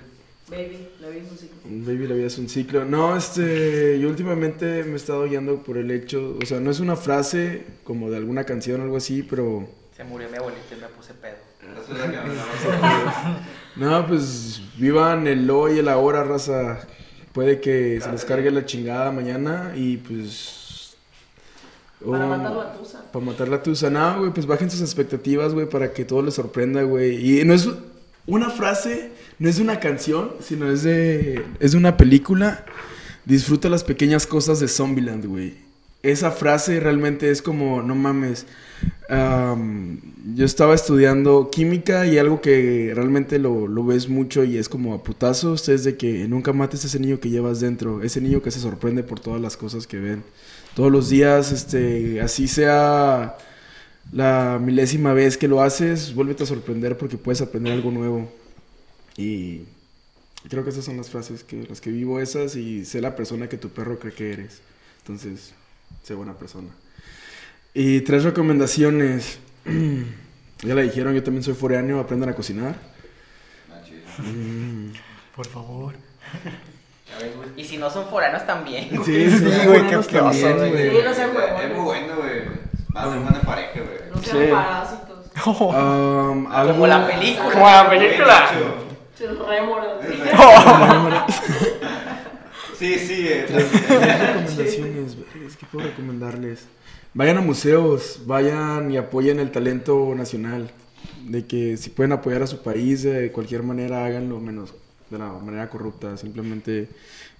Baby, la un ciclo. Baby, la vida es un ciclo. No, este, yo últimamente me he estado guiando por el hecho, o sea, no es una frase como de alguna canción o algo así, pero Se murió mi abuelita y me puse pedo. no, pues vivan el hoy y el ahora, raza. Puede que se les cargue la chingada mañana y pues Para um, matar la tusa. Para matar la tusa, no, güey, pues bajen sus expectativas, güey, para que todo les sorprenda, güey. Y no es una frase, no es una canción, sino es de, es de una película. Disfruta las pequeñas cosas de Zombieland, güey. Esa frase realmente es como, no mames. am, yo estaba estudiando química y algo que realmente lo, lo ves mucho y es como a putazos, es de que nunca mates a ese niño que llevas dentro, ese niño que se sorprende por todas las cosas que ven todos los días, este, así sea la milésima vez que lo haces, vuélvete a sorprender porque puedes aprender algo nuevo. Y creo que esas son las frases que las que vivo esas y sé la persona que tu perro cree que eres. Entonces, sé buena persona. Y tres recomendaciones. *clears throat* Ya le dijeron, yo también soy foráneo, aprendan a cocinar. Por favor. Y si no son foranos también. Sí, sí, güey, güey, qué también, güey. Sí, no sean Es huevones. muy bueno, güey. A ser buena pareja, güey. No sean parásitos. *laughs* Um, algo- Como la película. Como la película. Rémoras. *laughs* *laughs* Sí, sí. eh, recomendaciones, vergas, ¿qué puedo recomendarles? Vayan a museos, vayan y apoyen el talento nacional. De que si pueden apoyar a su país de cualquier manera, háganlo menos de la manera corrupta, simplemente.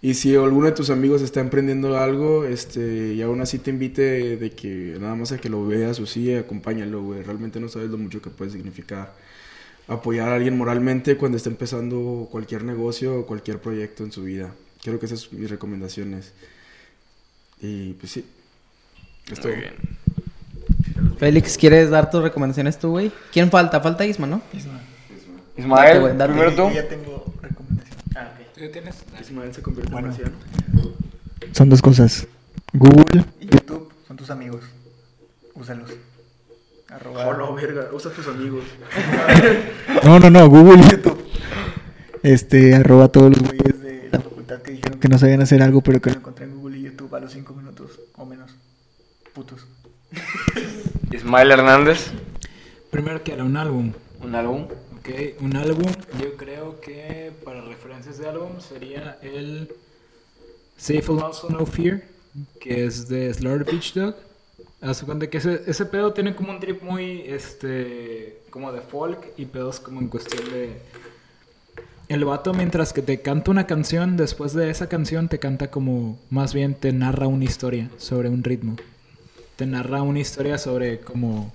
Y si alguno de tus amigos está emprendiendo algo, este, y aún así te invite de que nada más a que lo veas o sí, acompáñalo, güey. Realmente no sabes lo mucho que puede significar apoyar a alguien moralmente cuando está empezando cualquier negocio o cualquier proyecto en su vida. Creo que esas son mis recomendaciones. Y pues sí. Esto bien. Félix, ¿quieres dar tus recomendaciones tú, güey? ¿Quién falta? Falta Isma, ¿no? Date, Ismael, güey, date. primero tú. Yo ya tengo recomendación. Ah, ok. ¿Tú tienes? Ismael se convierte Bueno. en. Son dos cosas. Google. Y YouTube son tus amigos. Úsalos. Arroba. Hola, verga. Usa tus amigos. *laughs* No, no, no, Google y YouTube. Este, arroba a todos los güeyes de la facultad que dijeron que no sabían hacer algo, pero que Lo lo encontré en Google y YouTube a los 5 minutos o menos. Putos. *laughs* Ismael Hernández. Primero que era un álbum. Un álbum. Ok, un álbum, yo creo que para referencias de álbum sería el Safe and Also No Fear, que es de Slaughter Beach Dog. Haz cuenta que ese, ese pedo tiene como un trip muy, este, como de folk y pedos como en cuestión de... El vato mientras que te canta una canción, después de esa canción te canta como, más bien te narra una historia sobre un ritmo. Te narra una historia sobre como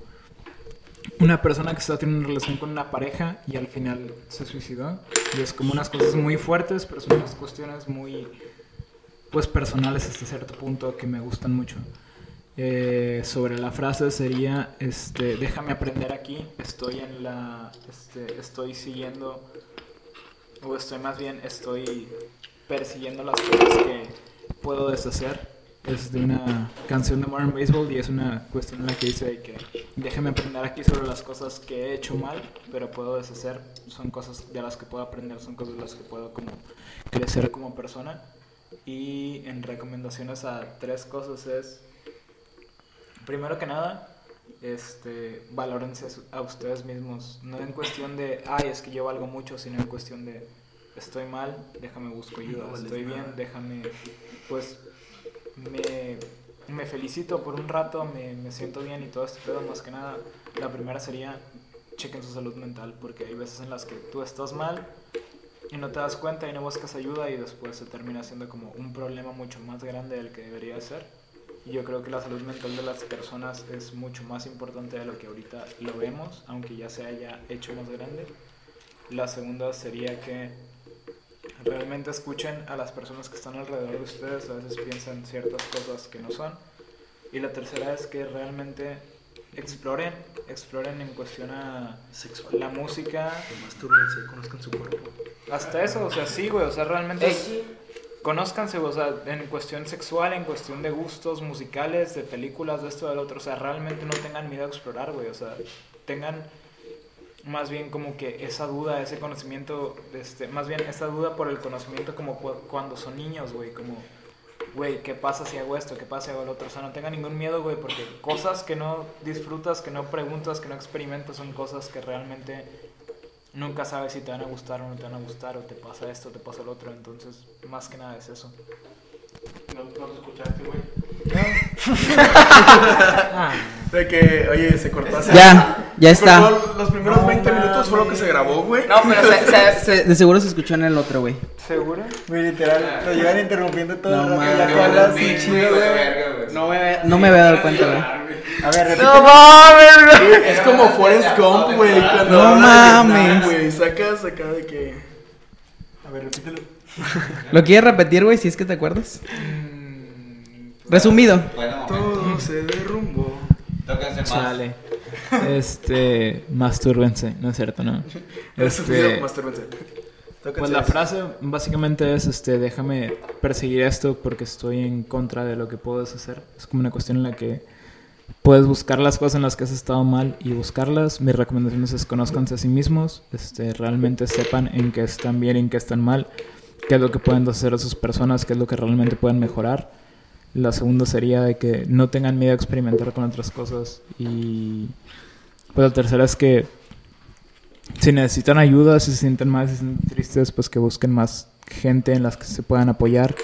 una persona que está teniendo una relación con una pareja y al final se suicidó. Y es como unas cosas muy fuertes, pero son unas cuestiones muy, pues, personales hasta cierto punto que me gustan mucho. Eh, sobre la frase sería, este, déjame aprender aquí, estoy en la, este, estoy siguiendo, o estoy más bien, estoy persiguiendo las cosas que puedo deshacer. Es de una canción de Modern Baseball y es una cuestión en la que dice que déjame aprender aquí sobre las cosas que he hecho mal, pero puedo deshacer. Son cosas de las que puedo aprender, son cosas de las que puedo como crecer como persona. Y en recomendaciones a tres cosas es, primero que nada, este, valórense a ustedes mismos. No en cuestión de, ay, es que yo valgo mucho, sino en cuestión de, estoy mal, déjame busco ayuda. Estoy bien, déjame, pues, me, me felicito por un rato, me, me siento bien y todo este pedo, más que nada, la primera sería chequen su salud mental, porque hay veces en las que tú estás mal y no te das cuenta y no buscas ayuda y después se termina siendo como un problema mucho más grande del que debería ser. Y yo creo que la salud mental de las personas es mucho más importante de lo que ahorita lo vemos, aunque ya se haya hecho más grande. La segunda sería que realmente escuchen a las personas que están alrededor de ustedes, a veces piensan ciertas cosas que no son. Y la tercera es que realmente exploren, exploren en cuestión a la música. Mastúrbense, conozcan su cuerpo. Hasta eso, o sea, sí, güey, o sea, realmente es- conózcanse, o sea, en cuestión sexual, en cuestión de gustos musicales, de películas, de esto, del otro, o sea, realmente no tengan miedo a explorar, güey, o sea, tengan más bien como que esa duda, ese conocimiento, este, más bien esa duda por el conocimiento como cu- cuando son niños, güey, como, güey, ¿qué pasa si hago esto? ¿Qué pasa si hago lo otro? O sea, no tengan ningún miedo, güey, porque cosas que no disfrutas, que no preguntas, que no experimentas, son cosas que realmente nunca sabes si te van a gustar o no te van a gustar, o te pasa esto, o te pasa lo otro, entonces, más que nada es eso. ¿No, no lo escuchaste, güey? *laughs* Ah, De que, oye, se cortó hace- Ya, ya está. Los primeros 20 minutos fue lo que se grabó, güey. No, pero se- se- se- *laughs* de seguro se escuchó en el otro, güey. ¿Seguro? Güey, literal, lo llevan interrumpiendo todo No el rato. No me, no me había dado cuenta, güey. A ver, repite. ¡No mames, güey! Es como Forrest Gump, güey. Cuando No mames. güey. Sacas acá de que. A ver, repítelo. ¿Lo quieres repetir, güey, si es que te acuerdas? Resumido. Bueno, Todo se derrumbó. tóquense más. chale. Este, mastúrbense, no es cierto, ¿no? *laughs* Este, Mastúrbense. pues la frase básicamente es, este, déjame perseguir esto porque estoy en contra de lo que puedo deshacer. Es como una cuestión en la que puedes buscar las cosas en las que has estado mal y buscarlas. Mi recomendación es conozcanse a sí mismos, este, realmente sepan en qué están bien y en qué están mal, qué es lo que pueden hacer a sus personas, qué es lo que realmente pueden mejorar. La segunda sería de que no tengan miedo a experimentar con otras cosas. Y pues la tercera es que si necesitan ayuda, si se sienten sienten tristes, pues que busquen más gente en las que se puedan apoyar.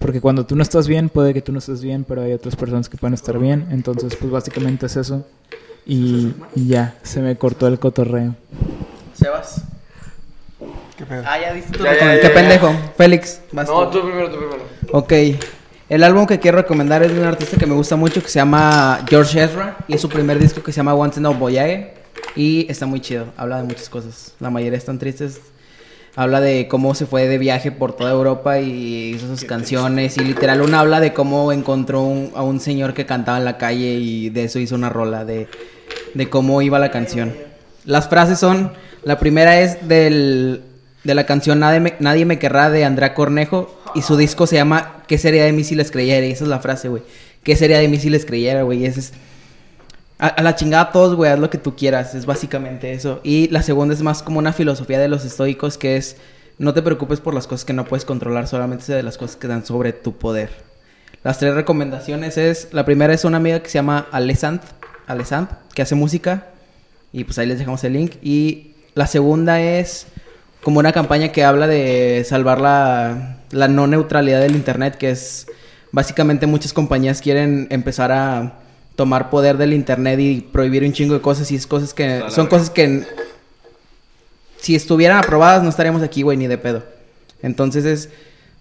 Porque cuando tú no estás bien, puede que tú no estés bien, pero hay otras personas que pueden estar bien. Entonces, pues básicamente es eso. Y, y ya, se me cortó el cotorreo. Sebas. ¿Qué pedo? Ah, ya diste tu Ya, ya, ya, Qué ya. pendejo. Félix, vas No, tú. tú primero, tú primero. Ok. El álbum que quiero recomendar es de un artista que me gusta mucho que se llama George Ezra y es su primer disco que se llama Once in a Voyage y está muy chido. Habla de muchas cosas. La mayoría están tristes. Habla de cómo se fue de viaje por toda Europa y hizo sus canciones y literal una habla de cómo encontró un- a un señor que cantaba en la calle y de eso hizo una rola de, de cómo iba la canción. Las frases son, la primera es del, de la canción Nadie me, Nadie me querrá de Andrea Cornejo y su disco se llama ¿Qué sería de mí si les creyera? Y esa es la frase, güey. ¿Qué sería de mí si les creyera, güey? Y ese es... A, a la chingada todos, güey, haz lo que tú quieras, es básicamente eso. Y la segunda es más como una filosofía de los estoicos que es no te preocupes por las cosas que no puedes controlar, solamente de las cosas que dan sobre tu poder. Las tres recomendaciones es, la primera es una amiga que se llama Alessand, Alessand, que hace música y pues ahí les dejamos el link. Y la segunda es como una campaña que habla de salvar la, la no neutralidad del Internet, que es básicamente muchas compañías quieren empezar a tomar poder del Internet y prohibir un chingo de cosas y es cosas que son cosas que si estuvieran aprobadas no estaríamos aquí, güey, ni de pedo. Entonces es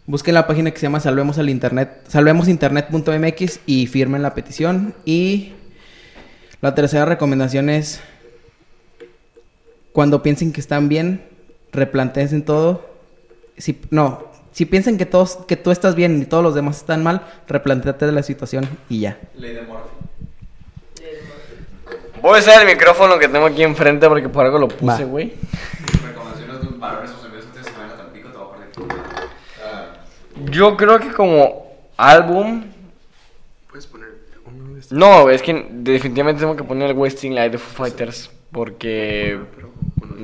busquen la página que se llama Salvemos al Internet, salvemosinternet.mx y firmen la petición y la tercera recomendación es cuando piensen que están bien, replanteen en todo. Si, no, si piensan que todos, que tú estás bien y todos los demás están mal, replanteate de la situación y ya. Voy a usar el micrófono que tengo aquí enfrente porque por algo lo puse, güey. Recomendaciones de un valores o servicios ustedes se van a Tampico, te voy a partir. Yo creo que como álbum. Puedes poner uno de estos. No, es que definitivamente tengo que poner el Wasting Light de Foo Fighters. Porque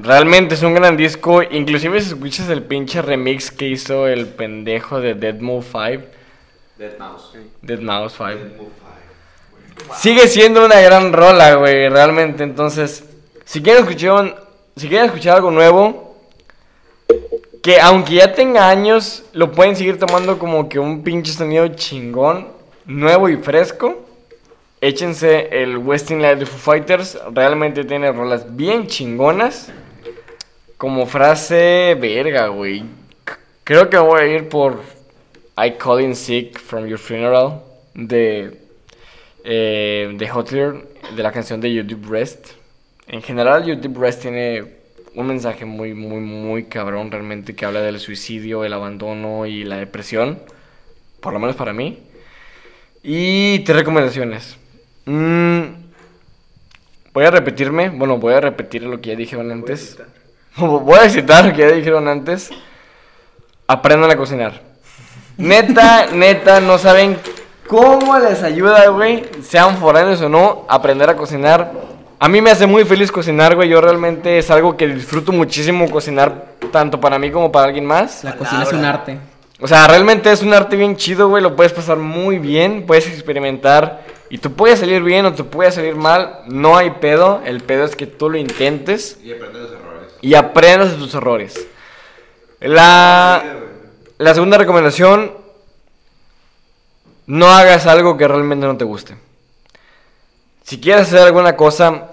realmente es un gran disco. Inclusive si escuchas el pinche remix que hizo el pendejo de Dead Mouse 5. Dead Mouse. Dead Mouse 5. Sigue siendo una gran rola, güey, realmente. Entonces, si quieren escuchar, si quieren escuchar algo nuevo, que aunque ya tenga años, lo pueden seguir tomando como que un pinche sonido chingón, nuevo y fresco. Échense el Westing Light de Foo Fighters. Realmente tiene rolas bien chingonas. Como frase, verga, güey. Creo que voy a ir por I Call In Sick from Your Funeral de, eh, de Hotler, de la canción de YouTube Rest. En general, YouTube Rest tiene un mensaje muy, muy, muy cabrón realmente que habla del suicidio, el abandono y la depresión. Por lo menos para mí. Y tres recomendaciones. Mm, voy a repetirme, bueno, voy a repetir lo que ya dijeron antes. *laughs* Voy a citar lo que ya dijeron antes. Aprendan a cocinar. Neta, neta, no saben cómo les ayuda, güey, sean foráneos o no, aprender a cocinar. A mí me hace muy feliz cocinar, güey. Yo realmente es algo que disfruto muchísimo cocinar, tanto para mí como para alguien más. La cocina es un arte. O sea, realmente es un arte bien chido, güey. Lo puedes pasar muy bien, puedes experimentar. Y tú puedes salir bien o tú puedes salir mal. No hay pedo. El pedo es que tú lo intentes Y aprende los errores. y aprendas de tus errores. La, la segunda recomendación, no hagas algo que realmente no te guste. Si quieres hacer alguna cosa,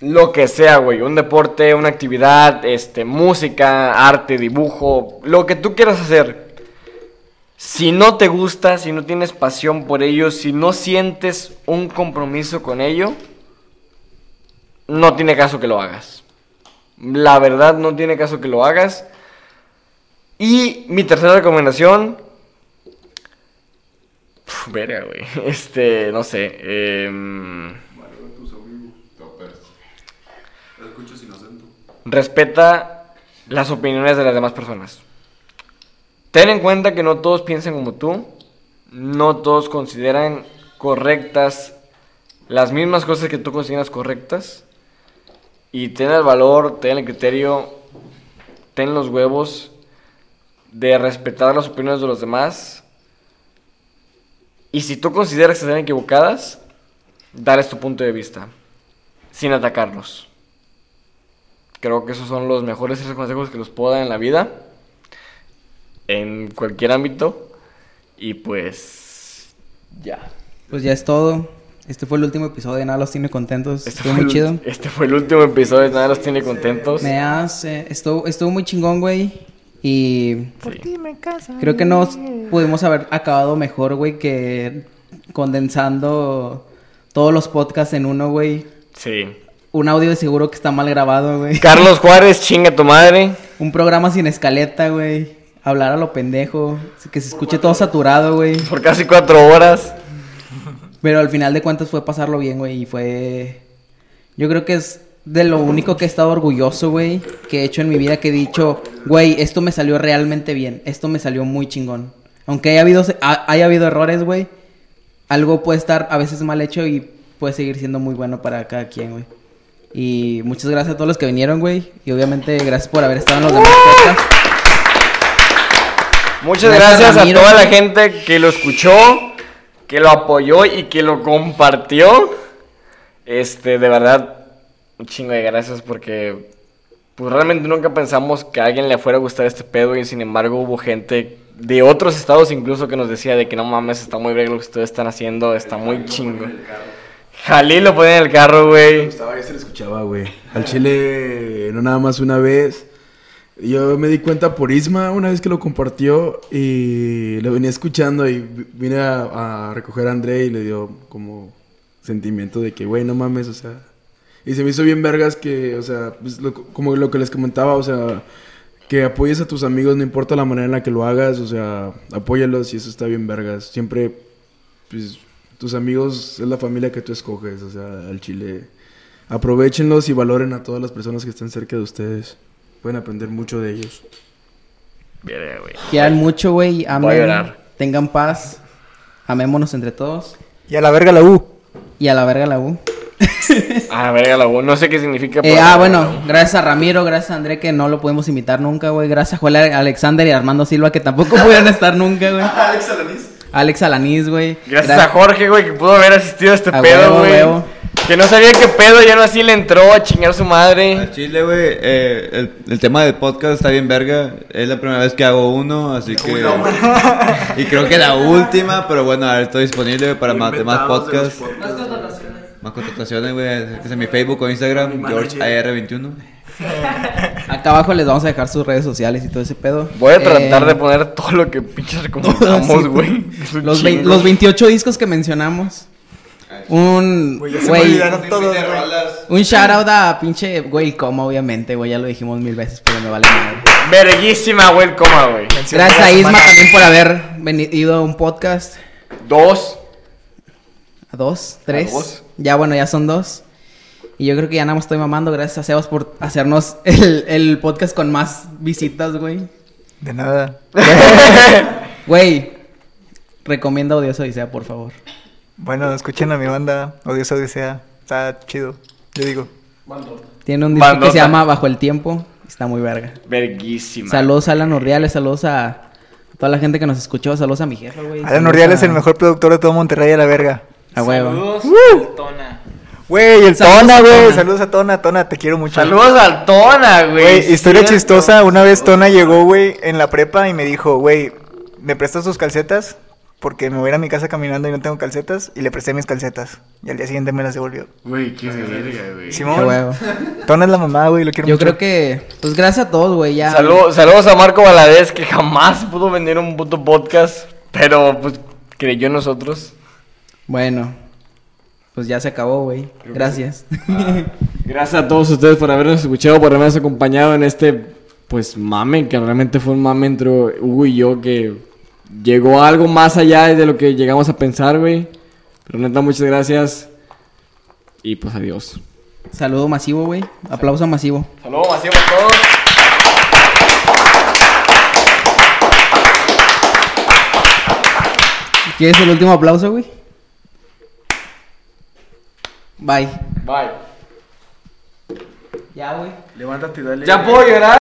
lo que sea, güey, un deporte, una actividad, este, música, arte, dibujo, lo que tú quieras hacer. Si no te gusta, si no tienes pasión por ello, si no sientes un compromiso con ello, no tiene caso que lo hagas. La verdad no tiene caso que lo hagas. Y mi tercera recomendación. Uf, verga, güey. *laughs* Este, no sé. em, respeta las opiniones de las demás personas. Ten en cuenta que no todos piensan como tú. No todos consideran correctas las mismas cosas que tú consideras correctas y ten el valor, ten el criterio, ten los huevos de respetar las opiniones de los demás. Y si tú consideras que están equivocadas, darles tu punto de vista, sin atacarlos. Creo que esos son los mejores tres consejos que los puedo dar en la vida, en cualquier ámbito. Y pues, ya. Pues ya es todo. Este fue el último episodio de Nada los tiene contentos. Este estuvo muy chido. Este fue el último episodio de Nada los tiene contentos. Me hace... Estuvo, estuvo muy chingón, güey. Y... Sí. Creo que no pudimos haber acabado mejor, güey, que condensando todos los podcasts en uno, güey. Sí. Un audio de seguro que está mal grabado, güey. *laughs* Carlos Juárez, chinga tu madre. Un programa sin escaleta, güey. Hablar a lo pendejo. Que se escuche todo saturado, güey. Por casi cuatro horas. Pero al final de cuentas fue pasarlo bien, güey. Y fue. Yo creo que es de lo único que he estado orgulloso, güey. Que he hecho en mi vida. Que he dicho, güey, esto me salió realmente bien. Esto me salió muy chingón. Aunque haya habido, ha- haya habido errores, güey. Algo puede estar a veces mal hecho y puede seguir siendo muy bueno para cada quien, güey. Y muchas gracias a todos los que vinieron, güey. Y obviamente gracias por haber estado en los demás podcasts. Muchas Gracias, gracias, Ramiro. a toda la gente que lo escuchó, que lo apoyó y que lo compartió. Este, de verdad, un chingo de gracias porque pues realmente nunca pensamos que a alguien le fuera a gustar este pedo y sin embargo hubo gente de otros estados incluso que nos decía de que no mames, está muy bien lo que ustedes están haciendo, está muy chingo. Jalí lo ponía en el carro, güey. Estaba, ya se le escuchaba, güey. Al chile, no nada más una vez. Yo me di cuenta por Isma una vez que lo compartió y lo venía escuchando y vi- vine a, a recoger a André y le dio como sentimiento de que, güey, no mames, o sea. Y se me hizo bien vergas que, o sea, pues, lo- como lo que les comentaba, o sea, que apoyes a tus amigos, no importa la manera en la que lo hagas, o sea, apóyalos y eso está bien vergas. Siempre, pues, tus amigos es la familia que tú escoges, o sea, al chile. Aprovechenlos y valoren a todas las personas que estén cerca de ustedes. Pueden aprender mucho de ellos. Quieran mucho, güey. Voy a Amen. llorar. Tengan paz. Amémonos entre todos. Y a la verga la U. Y a la verga la U. Ah, verga, la. No sé qué significa. Eh, ah, bueno, gracias a Ramiro, gracias a André que no lo pudimos invitar nunca, güey. Gracias a Joel Alexander y Armando Silva que tampoco *laughs* pudieron estar nunca, güey. Alex Alanis. Alex Alanís, güey. Gracias Gra- a Jorge, güey, que pudo haber asistido a este A pedo, güey. Que no sabía qué pedo, ya no así le entró a chingar su madre. Al Chile, güey, eh, el, el tema del podcast está bien verga. Es la primera vez que hago uno, así que... y creo que la última, pero bueno, ahora estoy disponible para más, demás podcasts. Más contrataciones, güey. Acérquense a mi Facebook o Instagram, GeorgeAR21. *laughs* Acá abajo les vamos a dejar sus redes sociales y todo ese pedo. Voy a tratar Eh, de poner todo lo que pinches *laughs* recomendamos, güey. *laughs* Es Los, los 28 discos que mencionamos. Un. Güey, todos. Un shout out a pinche. Güey, como obviamente, güey. Ya lo dijimos mil veces, pero me vale madre. Verguísima, güey, coma, güey. Gracias a Isma también por haber venido a un podcast. Dos. ¿A dos? ¿Tres? dos. Ya, bueno, ya son dos. Y yo creo que ya nada más estoy mamando. Gracias a Sebas por hacernos *laughs* el, el podcast con más visitas, güey. De nada. *laughs* Güey, recomienda Odioso Odisea, por favor. Bueno, escuchen a mi banda, Odiosa Odisea. Está chido, yo digo. Tiene un disco que se llama Bajo el Tiempo. Está muy verga. Verguísima. Saludos a Alan Urriales, saludos a toda la gente que nos escuchó, saludos a mi jefa, güey. Alan Urrial es a- el mejor productor de todo Monterrey a la verga. A huevo. Saludos, Tona. Güey, el Saludos Tona, güey. Saludos a Tona, Tona, te quiero mucho. Saludos al Tona, güey. Güey, historia Cierto. chistosa. Una vez Tona llegó, güey, en la prepa y me dijo, güey, ¿me prestas tus calcetas? Porque me voy a ir a mi casa caminando y no tengo calcetas. Y le presté mis calcetas. Y al día siguiente me las devolvió. Güey, qué verga, güey. Simón, huevo. Tona es la mamá, güey, lo quiero Yo mucho. creo que, pues gracias a todos, güey, ya. Saludos, saludos a Marco Valadez que jamás pudo vender un puto podcast, pero pues creyó en nosotros. Bueno, pues ya se acabó, güey. Gracias. *laughs* Gracias a todos ustedes por habernos escuchado, por habernos acompañado en este, pues, mame, que realmente fue un mame entre Hugo y yo, que llegó a algo más allá de lo que llegamos a pensar, güey. Pero neta, muchas gracias. Y pues adiós. Saludo masivo, güey. Aplauso masivo. Saludos masivo a todos. ¿Quieres el último aplauso, güey? Bye. Bye. Ya, güey. Levántate y dale. ¿Ya puedo llorar?